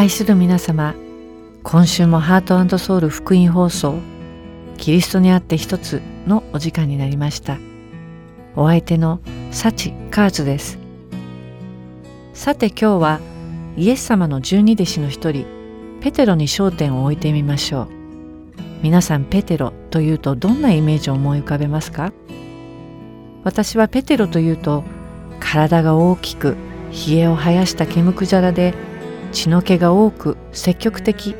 愛する皆様今週もハートソウル福音放送キリストにあって一つのお時間になりました。お相手のサチカーズです。さて今日はイエス様の十二弟子の一人ペテロに焦点を置いてみましょう。皆さんペテロというとどんなイメージを思い浮かべますか？私はペテロというと体が大きく冷えを生やした毛むくじゃらで血の気が多く積極的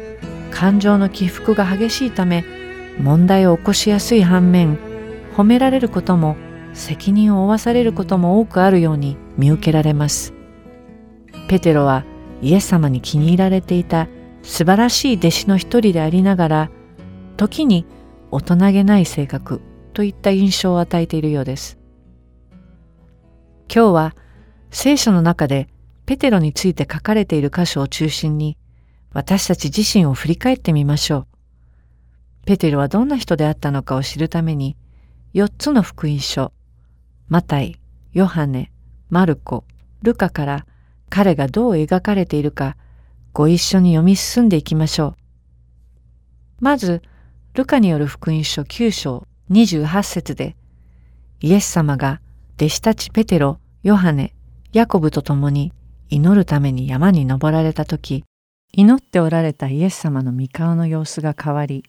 感情の起伏が激しいため問題を起こしやすい反面褒められることも責任を負わされることも多くあるように見受けられます。ペテロはイエス様に気に入られていた素晴らしい弟子の一人でありながら時に大人げない性格といった印象を与えているようです。今日は聖書の中でペテロについて書かれている箇所を中心に私たち自身を振り返ってみましょう。ペテロはどんな人であったのかを知るために4つの福音書マタイ、ヨハネ、マルコ、ルカから彼がどう描かれているかご一緒に読み進んでいきましょう。まず、ルカによる福音書9章28節でイエス様が弟子たちペテロ、ヨハネ、ヤコブと共に祈るために山に登られた時祈っておられたイエス様の御顔の様子が変わり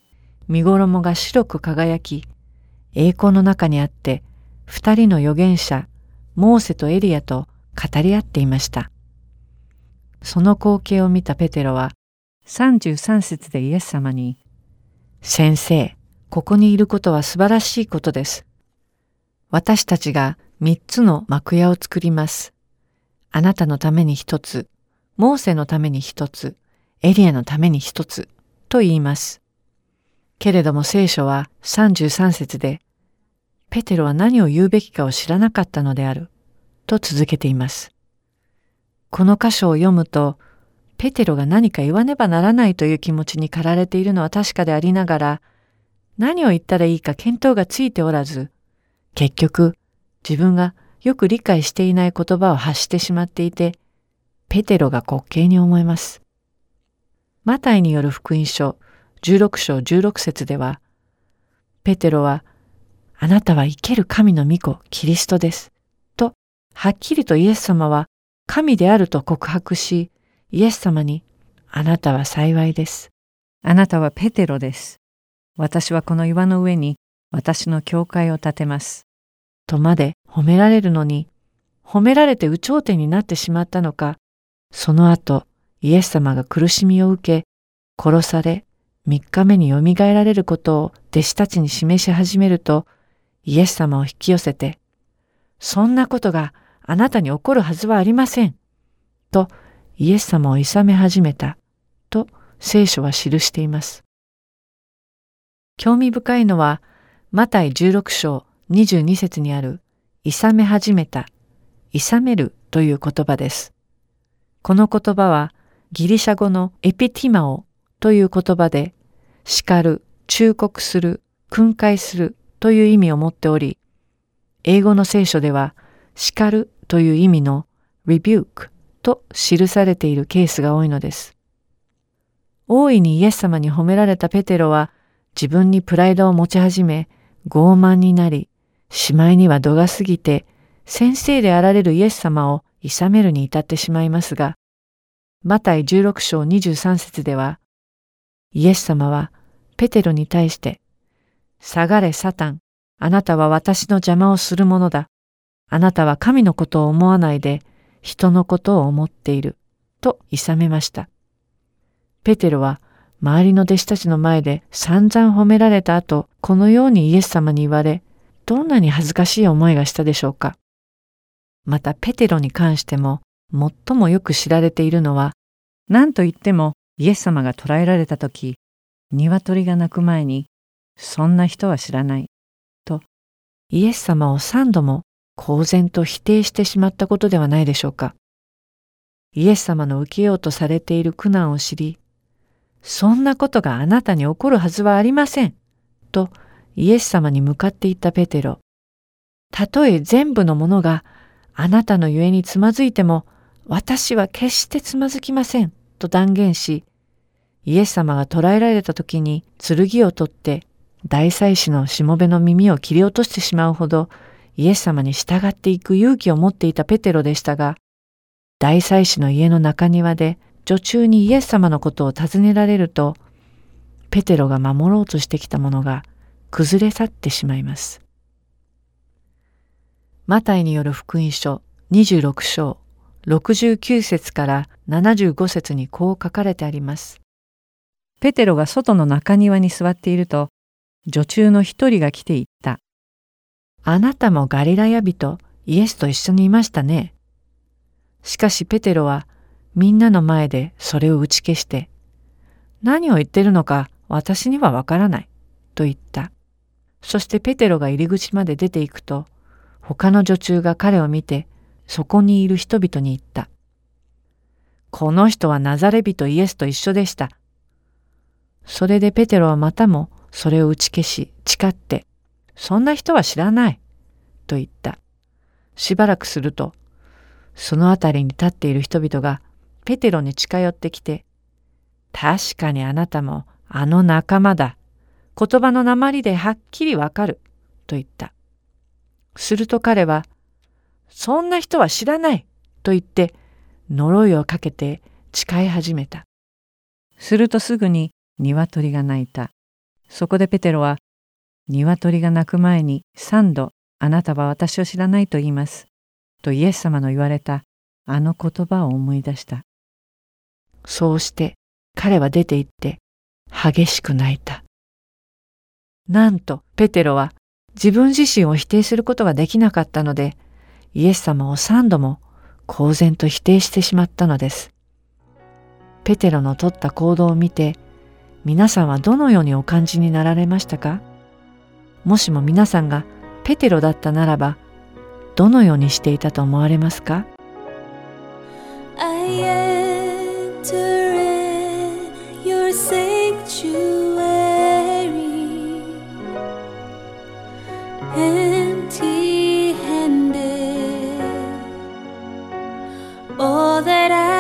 身衣が白く輝き栄光の中にあって二人の預言者モーセとエリアと語り合っていました。その光景を見たペテロは33節でイエス様に「先生ここにいることは素晴らしいことです」「私たちが三つの幕屋を作ります」あなたのために一つ、モーセのために一つ、エリアのために一つ、と言います。けれども聖書は33節で、ペテロは何を言うべきかを知らなかったのである、と続けています。この箇所を読むと、ペテロが何か言わねばならないという気持ちに駆られているのは確かでありながら、何を言ったらいいか見当がついておらず、結局自分がよく理解していない言葉を発してしまっていて、ペテロが滑稽に思えます。マタイによる福音書16章16節では、ペテロは、あなたは生ける神の御子、キリストです。と、はっきりとイエス様は神であると告白し、イエス様に、あなたは幸いです。あなたはペテロです。私はこの岩の上に私の教会を建てます。とまで褒められるのに、褒められて有頂天になってしまったのか、その後、イエス様が苦しみを受け、殺され、三日目によみがえられることを弟子たちに示し始めると、イエス様を引き寄せて、そんなことがあなたに起こるはずはありません。と、イエス様を諌め始めた。と、聖書は記しています。興味深いのは、マタイ16章22節にある、いさめ始めた、いさめるという言葉です。この言葉は、ギリシャ語のエピティマオという言葉で、叱る、忠告する、訓戒するという意味を持っており、英語の聖書では、叱るという意味の rebuke と記されているケースが多いのです。大いにイエス様に褒められたペテロは自分にプライドを持ち始め傲慢になりしまいには度が過ぎて先生であられるイエス様を諌めるに至ってしまいますが、マタイ16章23節では、イエス様はペテロに対して、下がれサタン、あなたは私の邪魔をするものだ。あなたは神のことを思わないで人のことを思っている。と諌めました。ペテロは周りの弟子たちの前で散々褒められた後、このようにイエス様に言われ、どんなに恥ずかしい思いがしたでしょうか。またペテロに関しても最もよく知られているのは、何と言ってもイエス様が捕らえられた時、鶏が鳴く前に、そんな人は知らない、とイエス様を三度も公然と否定してしまったことではないでしょうか。イエス様の受けようとされている苦難を知り、そんなことがあなたに起こるはずはありません、とイエス様に向かっていったペテロ。たとえ全部のものがあなたのゆえにつまずいても、私は決してつまずきません、と断言し、イエス様が捕らえられた時に剣を取って大祭司のしもべの耳を切り落としてしまうほどイエス様に従っていく勇気を持っていたペテロでしたが、大祭司の家の中庭で女中にイエス様のことを尋ねられると、ペテロが守ろうとしてきたものが崩れ去ってしまいます。マタイによる福音書26章69節から75節にこう書かれてあります。ペテロが外の中庭に座っていると、女中の一人が来て言った。あなたもガリラヤ人イエスと一緒にいましたね。しかしペテロはみんなの前でそれを打ち消して、何を言ってるのか私にはわからない、と言った。そしてペテロが入り口まで出ていくと、他の女中が彼を見て、そこにいる人々に言った。この人はナザレ人イエスと一緒でした。それでペテロはまたもそれを打ち消し、誓って、そんな人は知らない、と言った。しばらくすると、その辺りに立っている人々がペテロに近寄ってきて、確かにあなたもあの仲間だ。言葉の鉛ではっきりわかる。と言った。すると彼は、そんな人は知らないと言って呪いをかけて誓い始めた。するとすぐに鶏が鳴いた。そこでペテロは、鶏が鳴く前に三度あなたは私を知らないと言います。とイエス様の言われたあの言葉を思い出した。そうして彼は出て行って激しく泣いた。なんとペテロは自分自身を否定することができなかったのでイエス様を三度も公然と否定してしまったのです。ペテロの取った行動を見て皆さんはどのようにお感じになられましたか？もしも皆さんがペテロだったならばどのようにしていたと思われますか？I enter in your sanctuary. Empty handed all that I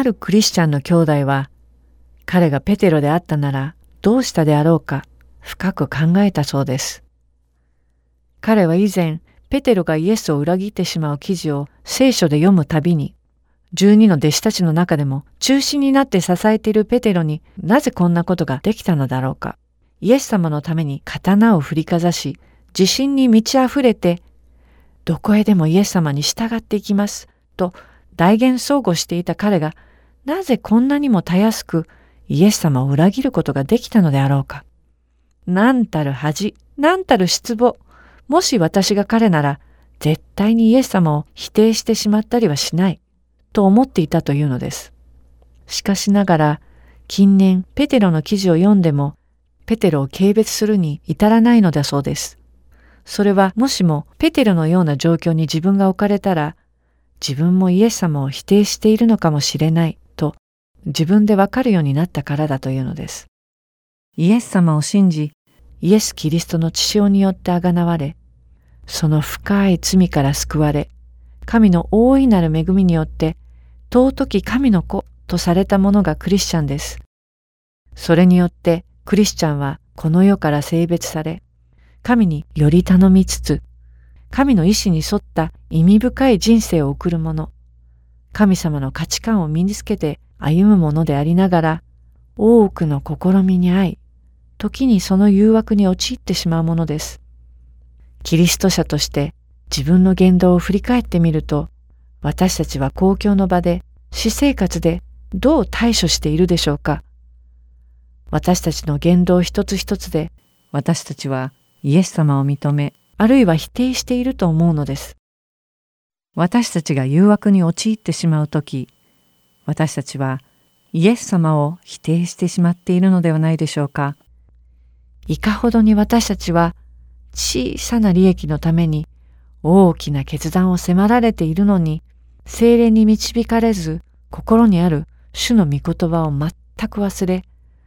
あるクリスチャンの兄弟は彼がペテロであったならどうしたであろうか深く考えたそうです。彼は以前ペテロがイエスを裏切ってしまう記事を聖書で読むたびに十二の弟子たちの中でも中心になって支えているペテロになぜこんなことができたのだろうか。イエス様のために刀を振りかざし、自信に満ち溢れて、どこへでもイエス様に従っていきます、と大言相互していた彼が、なぜこんなにもたやすくイエス様を裏切ることができたのであろうか。なんたる恥、なんたる失望。もし私が彼なら、絶対にイエス様を否定してしまったりはしない。と思っていたというのです。しかしながら、近年ペテロの記事を読んでも、ペテロを軽蔑するに至らないのだそうです。それはもしもペテロのような状況に自分が置かれたら、自分もイエス様を否定しているのかもしれない自分でわかるようになったからだというのです。イエス様を信じ、イエス・キリストの血潮によってあがなわれ、その深い罪から救われ、神の大いなる恵みによって尊き神の子とされたものがクリスチャンです。それによってクリスチャンはこの世から性別され、神により頼みつつ、神の意志に沿った意味深い人生を送る者、神様の価値観を身につけて歩むものでありながら、多くの試みに遭い、時にその誘惑に陥ってしまうものです。キリスト者として自分の言動を振り返ってみると、私たちは公共の場で、私生活でどう対処しているでしょうか私たちの言動一つ一つで、私たちはイエス様を認め、あるいは否定していると思うのです。私たちが誘惑に陥ってしまうとき、私たちはイエス様を否定してしまっているのではないでしょうか。いかほどに私たちは小さな利益のために大きな決断を迫られているのに、精霊に導かれず、心にある主の御言葉を全く忘れ、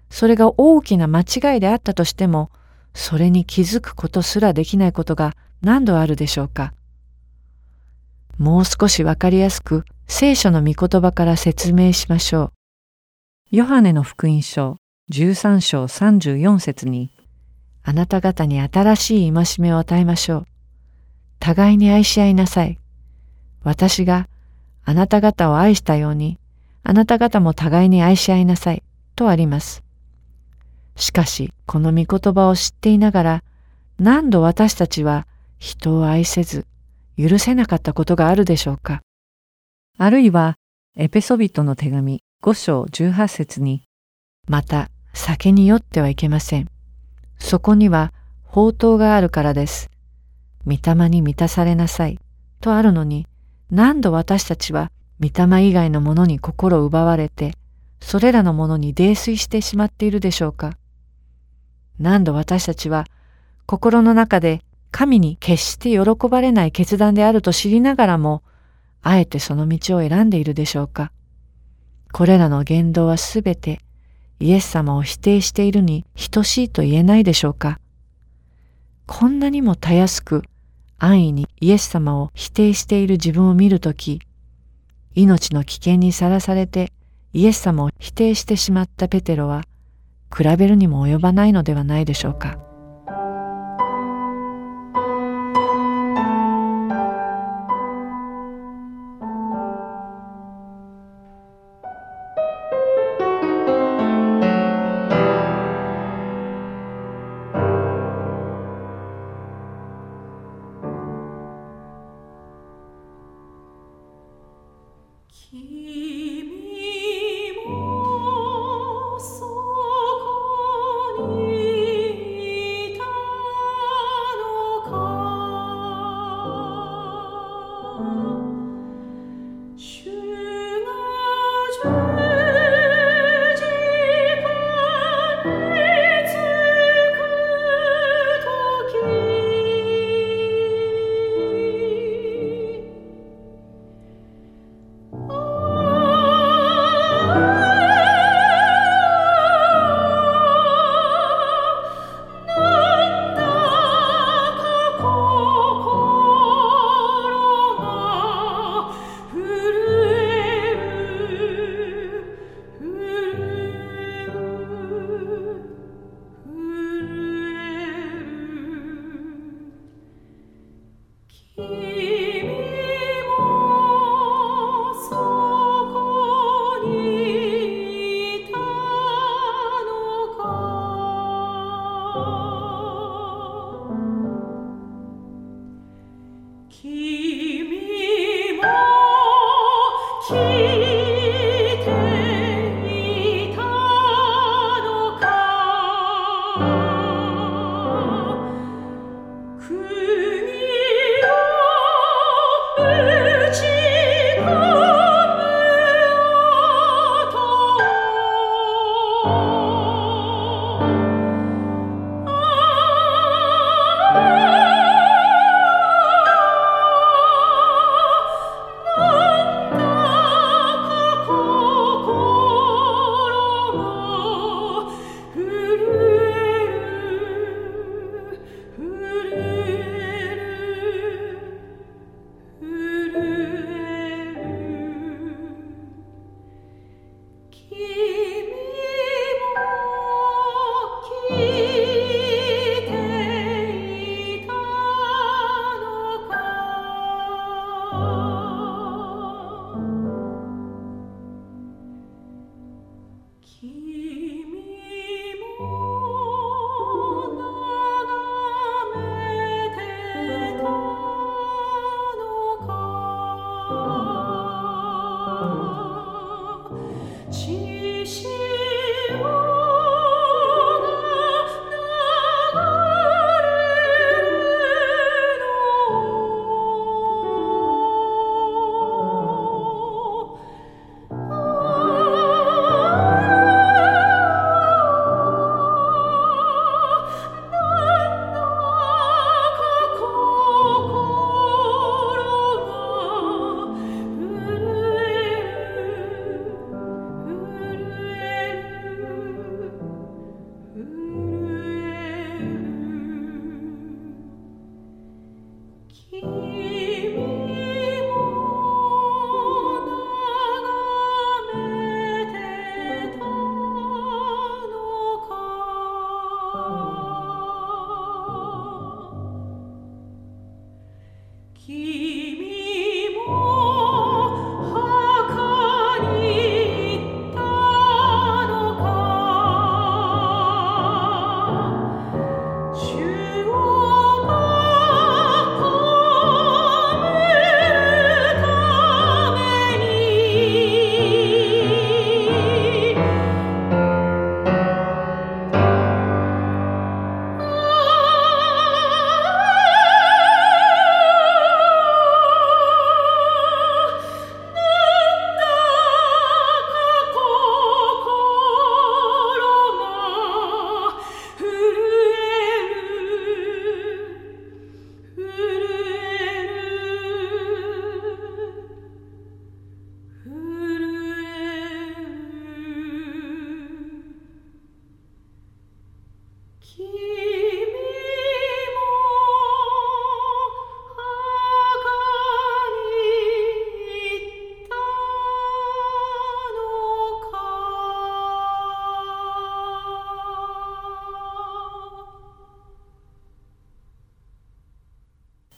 それが大きな間違いであったとしても、それに気づくことすらできないことが何度あるでしょうか。もう少しわかりやすく聖書の御言葉から説明しましょう。ヨハネの福音書13章34節に、あなた方に新しい戒めを与えましょう。互いに愛し合いなさい。私があなた方を愛したように、あなた方も互いに愛し合いなさい。とあります。しかし、この御言葉を知っていながら、何度私たちは人を愛せず、許せなかったことがあるでしょうか？あるいは、エペソビトの手紙5章18節に、また、酒に酔ってはいけません。そこには、宝刀があるからです。御霊に満たされなさいとあるのに何度私たちは御霊以外のものに心を奪われてそれらのものに泥酔してしまっているでしょうか何度私たちは心の中で神に決して喜ばれない決断であると知りながらもあえてその道を選んでいるでしょうかこれらの言動はすべてイエス様を否定しているに等しいと言えないでしょうかこんなにもたやすく安易にイエス様を否定している自分を見るとき、命の危険にさらされてイエス様を否定してしまったペテロは、比べるにも及ばないのではないでしょうか。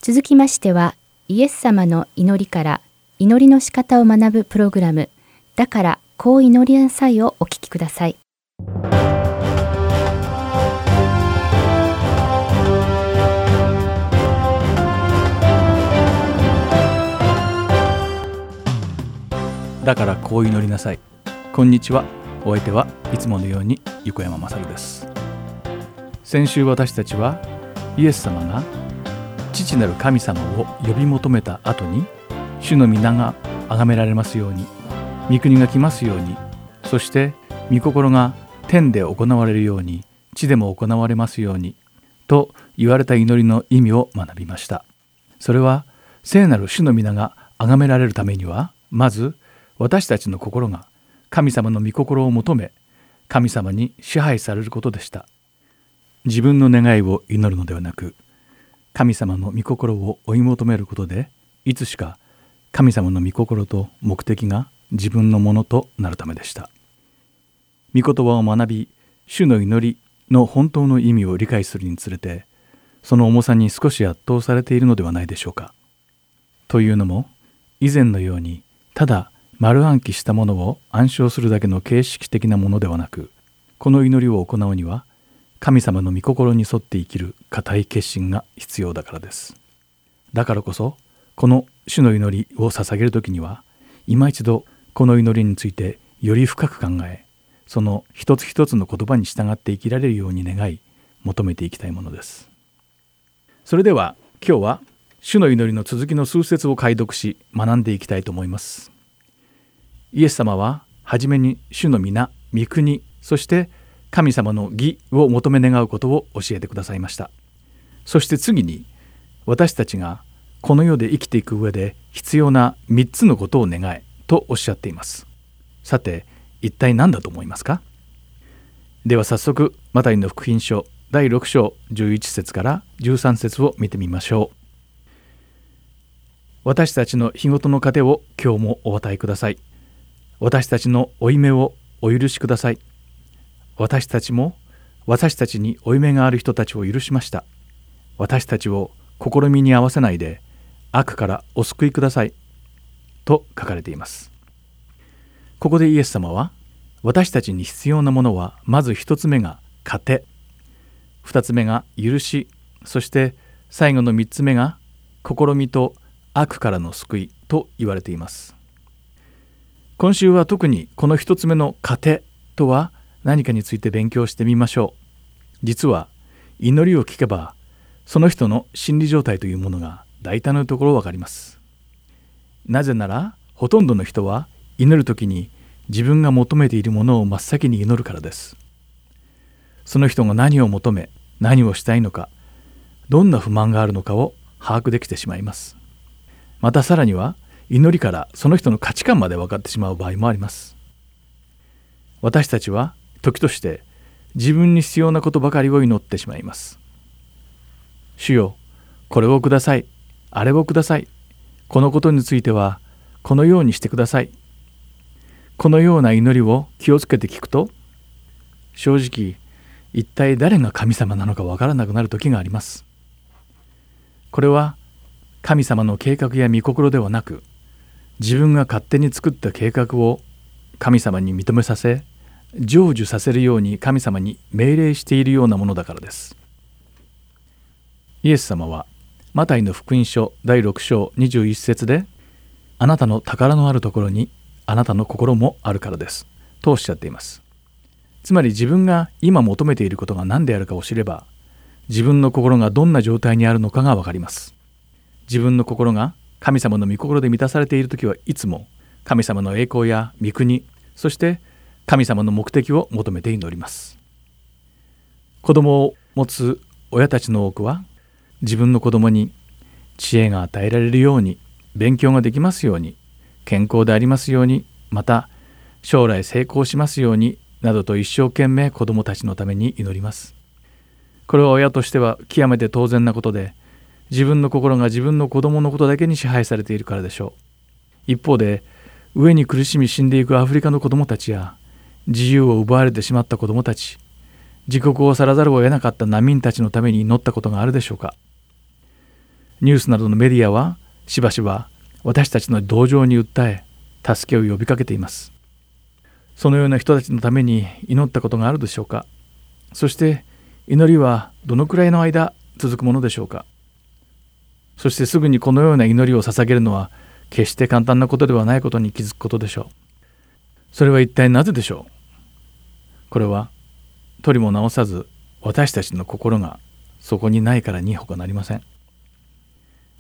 続きましてはイエス様の祈りから祈りの仕方を学ぶプログラム。だからこう祈りなさいをお聞きください。だからこう祈りなさい。こんにちは。お相手はいつものように横山まさるです。先週私たちはイエス様が父なる神様を呼び求めた後に主の皆が崇められますように御国が来ますようにそして御心が天で行われるように地でも行われますようにと言われた祈りの意味を学びました。それは聖なる主の皆が崇められるためにはまず私たちの心が神様の御心を求め神様に支配されることでした。自分の願いを祈るのではなく神様の御心を追い求めることでいつしか神様の御心と目的が自分のものとなるためでした。御言葉を学び主の祈りの本当の意味を理解するにつれてその重さに少し圧倒されているのではないでしょうか。というのも以前のようにただ丸暗記したものを暗唱するだけの形式的なものではなくこの祈りを行うには神様の御心に沿って生きる固い決心が必要だからです。だからこそこの主の祈りを捧げる時には今一度この祈りについてより深く考えその一つ一つの言葉に従って生きられるように願い求めていきたいものです。それでは今日は主の祈りの続きの数節を解読し学んでいきたいと思います。イエス様は初めに主の皆御国そして神様の義を求め願うことを教えてくださいました。そして次に私たちがこの世で生きていく上で必要な3つのことを願えとおっしゃっています。さて一体何だと思いますか？では早速マタイの福音書第6章11節から13節を見てみましょう。私たちの日ごとの糧を今日もお与えください。私たちの負い目をお許しください。私たちも私たちに負い目がある人たちを許しました。私たちを試みに合わせないで悪からお救いください。と書かれています。ここでイエス様は私たちに必要なものはまず一つ目が糧。二つ目が許し。そして最後の三つ目が試みと悪からの救いと言われています。今週は特にこの一つ目の糧とは何かについて勉強してみましょう。実は祈りを聞けばその人の心理状態というものが大体のところわかります。なぜならほとんどの人は祈る時に自分が求めているものを真っ先に祈るからです。その人が何を求め何をしたいのかどんな不満があるのかを把握できてしまいます。またさらには祈りからその人の価値観まで分かってしまう場合もあります。私たちは時として自分に必要なことばかりを祈ってしまいます。主よ、これをください。あれをください。このことについてはこのようにしてください。このような祈りを気をつけて聞くと正直一体誰が神様なのかわからなくなる時があります。これは神様の計画や御心ではなく自分が勝手に作った計画を神様に認めさせ成就させるように神様に命令しているようなものだからです。イエス様はマタイの福音書第6章21節で「あなたの宝のあるところにあなたの心もあるからです」とおっしゃっています。つまり自分が今求めていることが何であるかを知れば自分の心がどんな状態にあるのかがわかります。自分の心が神様の御心で満たされている時はいつも神様の栄光や御国そして神様の目的を求めて祈ります。子供を持つ親たちの多くは自分の子供に知恵が与えられるように勉強ができますように健康でありますようにまた将来成功しますようになどと一生懸命子供たちのために祈ります。これは親としては極めて当然なことで自分の心が自分の子供のことだけに支配されているからでしょう。一方で飢えに苦しみ死んでいくアフリカの子供たちや自由を奪われてしまった子供たち自国を去らざるを得なかった難民たちのために祈ったことがあるでしょうか。ニュースなどのメディアはしばしば私たちの同情に訴え助けを呼びかけています。そのような人たちのために祈ったことがあるでしょうか。そして祈りはどのくらいの間続くものでしょうか。そしてすぐにこのような祈りを捧げるのは決して簡単なことではないことに気づくことでしょう。それは一体なぜでしょう。これは取りも直さず私たちの心がそこにないからにほかなりません。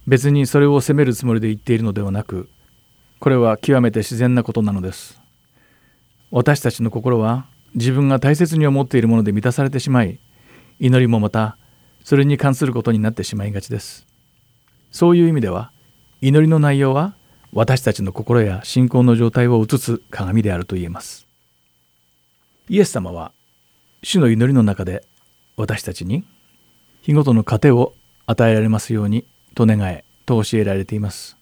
別にそれを責めるつもりで言っているのではなくこれは極めて自然なことなのです。私たちの心は自分が大切に思っているもので満たされてしまい祈りもまたそれに関することになってしまいがちです。そういう意味では祈りの内容は私たちの心や信仰の状態を映す鏡であると言えます。イエス様は主の祈りの中で私たちに日ごとの糧を与えられますようにと願えと教えられています。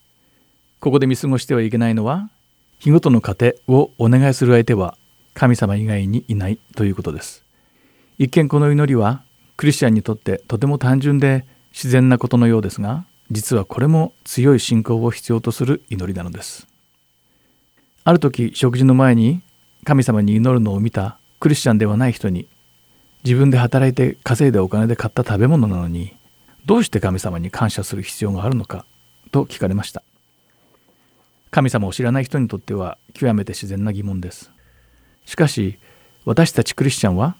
ここで見過ごしてはいけないのは日ごとの糧をお願いする相手は神様以外にいないということです。一見この祈りはクリスチャンにとってとても単純で自然なことのようですが実はこれも強い信仰を必要とする祈りなのです。ある時食事の前に神様に祈るのを見たクリスチャンではない人に自分で働いて稼いでお金で買った食べ物なのにどうして神様に感謝する必要があるのかと聞かれました。神様を知らない人にとっては極めて自然な疑問です。しかし私たちクリスチャンは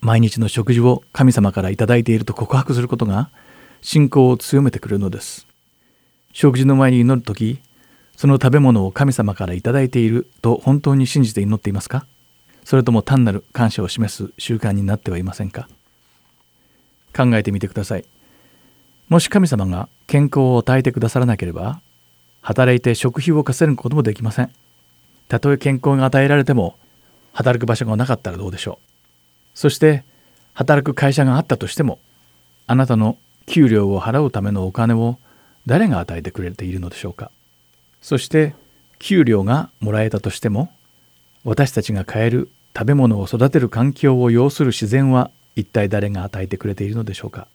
毎日の食事を神様から頂いていると告白することが信仰を強めてくれるのです。食事の前に祈る時その食べ物を神様から頂いていると本当に信じて祈っていますか？それとも単なる感謝を示す習慣になってはいませんか？考えてみてください。もし神様が健康を与えてくださらなければ働いて食費を稼ぐこともできません。たとえ健康が与えられても働く場所がなかったらどうでしょう。そして働く会社があったとしてもあなたの給料を払うためのお金を誰が与えてくれているのでしょうか？そして給料がもらえたとしても私たちが買える食べ物を育てる環境を要する自然は一体誰が与えてくれているのでしょうか。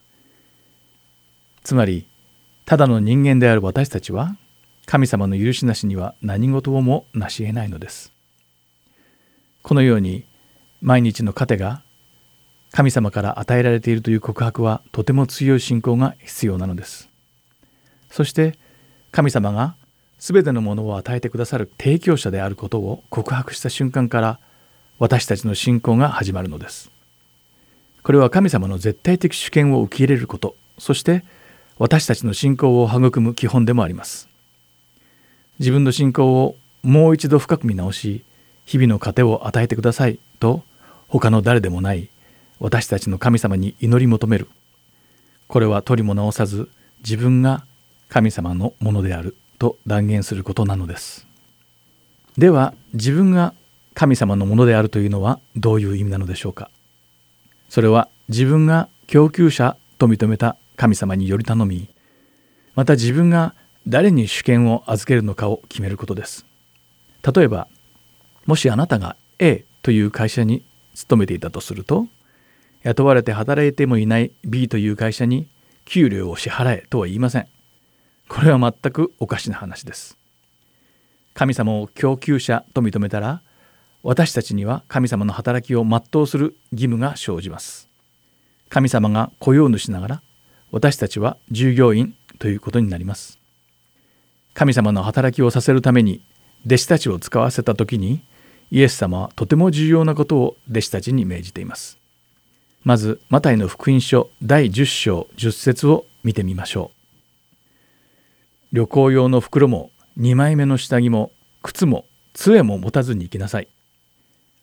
つまりただの人間である私たちは神様の許しなしには何事をも成し得ないのです。このように毎日の糧が神様から与えられているという告白はとても強い信仰が必要なのです。そして神様が全てのものを与えてくださる提供者であることを告白した瞬間から私たちの信仰が始まるのです。これは神様の絶対的主権を受け入れること。そして私たちの信仰を育む基本でもあります。自分の信仰をもう一度深く見直し日々の糧を与えてくださいと他の誰でもない私たちの神様に祈り求める。これは取りも直さず自分が神様のものである。と断言することなのです。では自分が神様のものであるというのはどういう意味なのでしょうか？それは自分が供給者と認めた神様により頼みまた自分が誰に主権を預けるのかを決めることです。例えばもしあなたが A という会社に勤めていたとすると雇われて働いてもいない B という会社に給料を支払えとは言いません。これは全くおかしな話です。神様を供給者と認めたら私たちには神様の働きを全うする義務が生じます。神様が雇用主ながら私たちは従業員ということになります。神様の働きをさせるために弟子たちを使わせた時にイエス様はとても重要なことを弟子たちに命じています。まずマタイの福音書第10章10節を見てみましょう。旅行用の袋も2枚目の下着も靴も杖も持たずに行きなさい。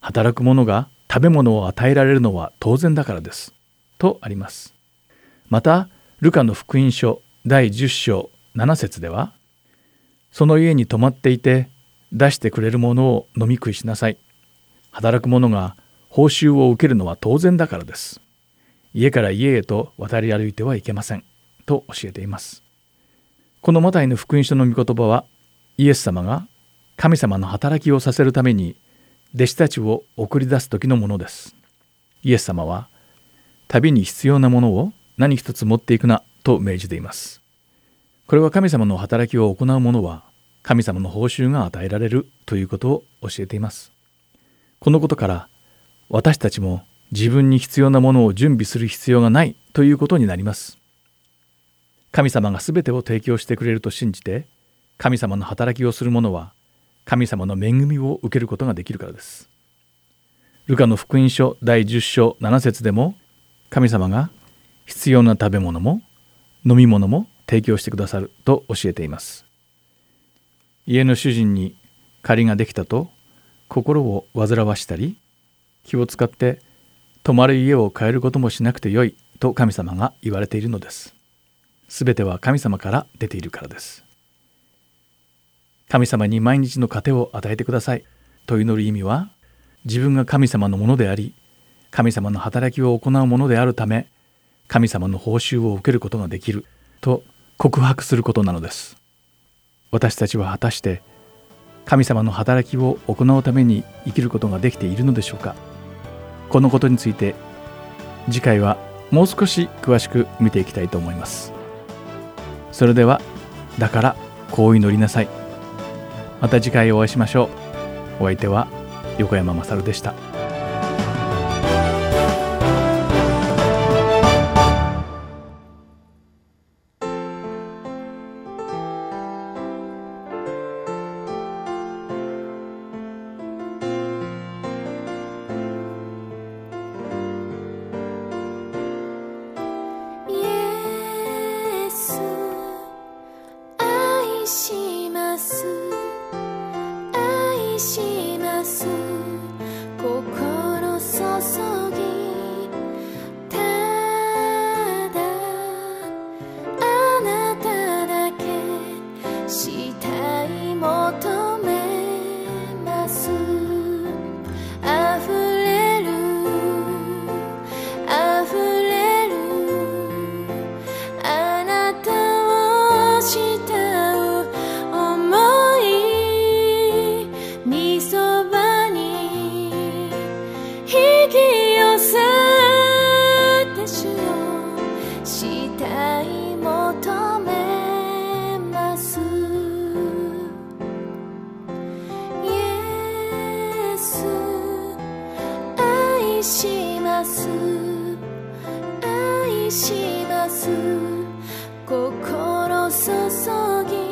働く者が食べ物を与えられるのは当然だからです。とあります。またルカの福音書第10章7節ではその家に泊まっていて出してくれるものを飲み食いしなさい。働く者が報酬を受けるのは当然だからです。家から家へと渡り歩いてはいけません。と教えています。このマタイの福音書の御言葉はイエス様が神様の働きをさせるために弟子たちを送り出す時のものです。イエス様は旅に必要なものを何一つ持っていくなと命じています。これは神様の働きを行う者は神様の報酬が与えられるということを教えています。このことから私たちも自分に必要なものを準備する必要がないということになります。神様が全てを提供してくれると信じて神様の働きをする者は神様の恵みを受けることができるからです。ルカの福音書第10章7節でも神様が必要な食べ物も飲み物も提供してくださると教えています。家の主人に借りができたと心を煩わしたり気を使って泊まる家を変えることもしなくてよいと神様が言われているのです。すべては神様から出ているからです。神様に毎日の糧を与えてください。と祈る意味は自分が神様のものであり神様の働きを行うものであるため神様の報酬を受けることができる。と告白することなのです。私たちは果たして神様の働きを行うために生きることができているのでしょうか。このことについて次回はもう少し詳しく見ていきたいと思います。それではだからこう祈りなさい。また次回お会いしましょう。お相手は横山まさるでした。注ぎ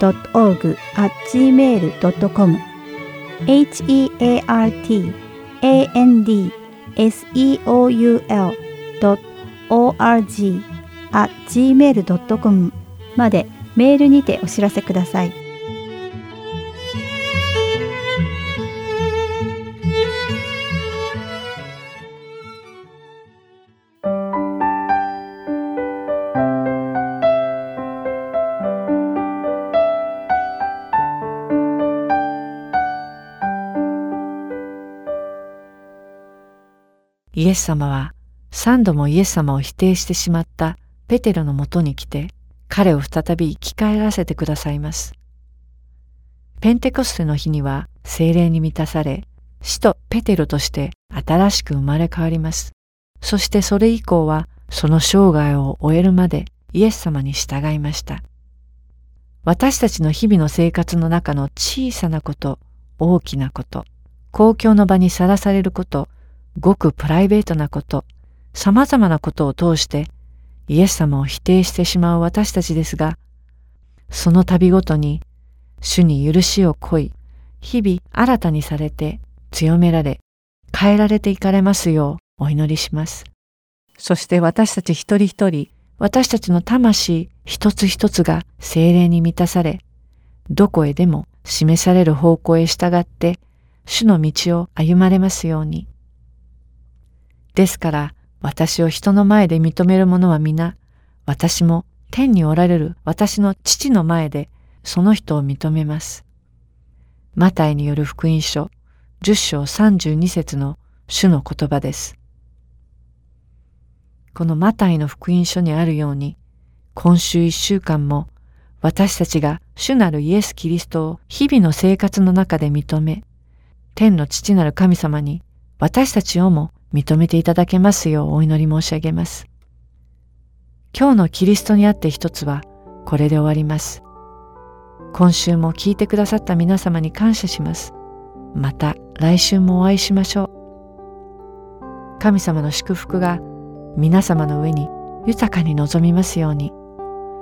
heart.org.gmail.com heartandseoul.org.gmail.com までメールにてお知らせください。イエス様は三度もイエス様を否定してしまったペテロのもとに来て彼を再び生き返らせてくださいます。ペンテコステの日には精霊に満たされ使徒ペテロとして新しく生まれ変わります。そしてそれ以降はその生涯を終えるまでイエス様に従いました。私たちの日々の生活の中の小さなこと、大きなこと、公共の場にさらされること、ごくプライベートなこと、様々なことを通してイエス様を否定してしまう私たちですが、その度ごとに主に許しを乞い、日々新たにされて強められ、変えられていかれますようお祈りします。そして私たち一人一人、私たちの魂一つ一つが精霊に満たされ、どこへでも示される方向へ従って主の道を歩まれますように。ですから私を人の前で認める者は皆、私も天におられる私の父の前でその人を認めます。マタイによる福音書10章32節の主の言葉です。このマタイの福音書にあるように、今週一週間も私たちが主なるイエス・キリストを日々の生活の中で認め、天の父なる神様に私たちをも認めていただけますようお祈り申し上げます。今日のキリストにあって一つはこれで終わります。今週も聞いてくださった皆様に感謝します。また来週もお会いしましょう。神様の祝福が皆様の上に豊かに望みますように。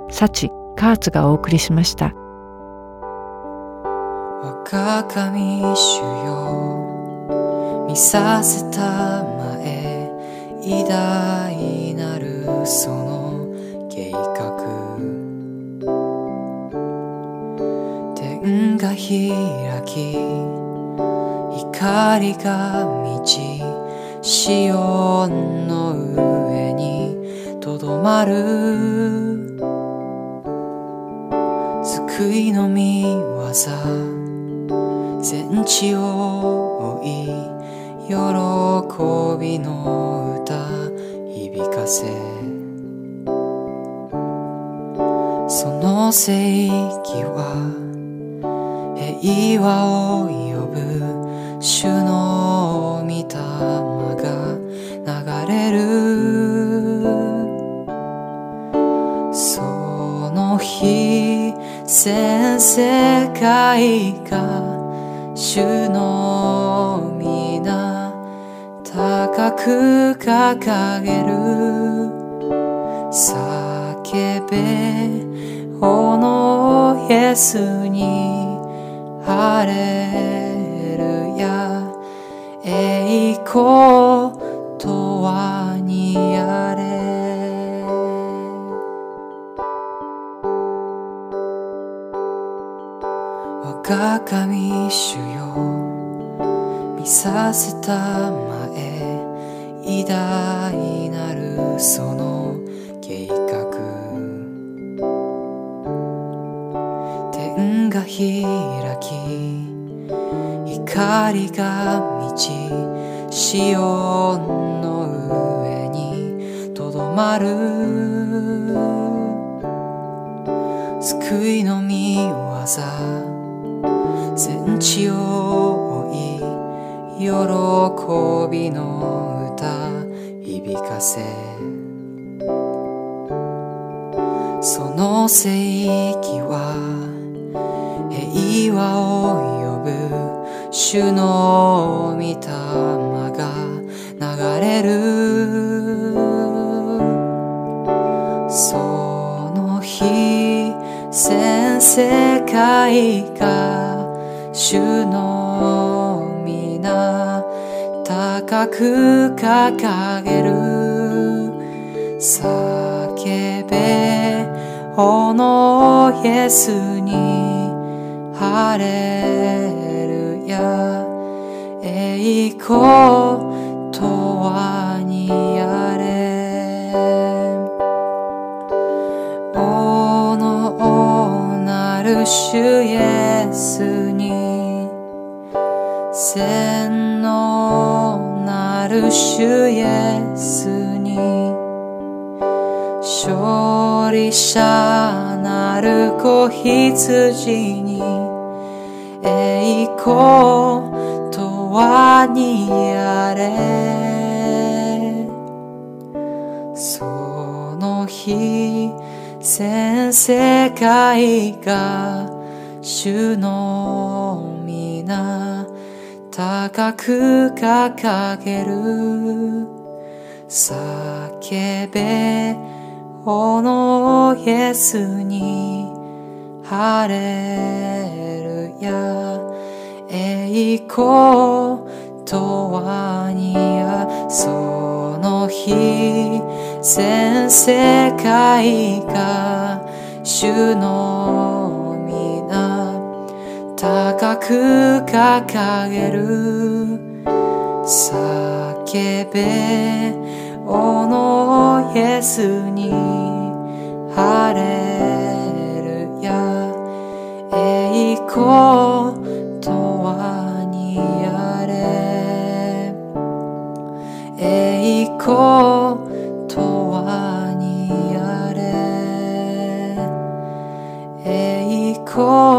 幸カーツがお送りしました。若神主よ見させた偉大なるその計画天が開き光が満ちシオンの上にとどまる救いの見業全地を追い喜びの歌響かせ。その聖域は平和を呼ぶ主の御霊が流れる。その日全世界が主の高く掲げる。叫べ炎イエスにハレルヤ。栄光とはにあれ。我が神主よ。見させた前偉大なるその計画。天が開き光が満ちシオンの上にとどまる。救いの御業全地を喜びの歌響かせ。その聖域は平和を呼ぶ主の御霊が流れる。その日全世界が主の高く掲げる。叫べ炎イエスにハレルヤ栄光とはにあれ。おのなる主イエスに。千る主イエスに。勝利者なる子羊に。栄光とはにあれ。その日全世界が主の皆。高く掲げる。叫べ炎イエスにハレルヤ栄光とはにや。その日全世界が主の高く掲げる。叫べおのイエスに晴れるや。栄光とはにあれ。栄光とはにあれ。栄光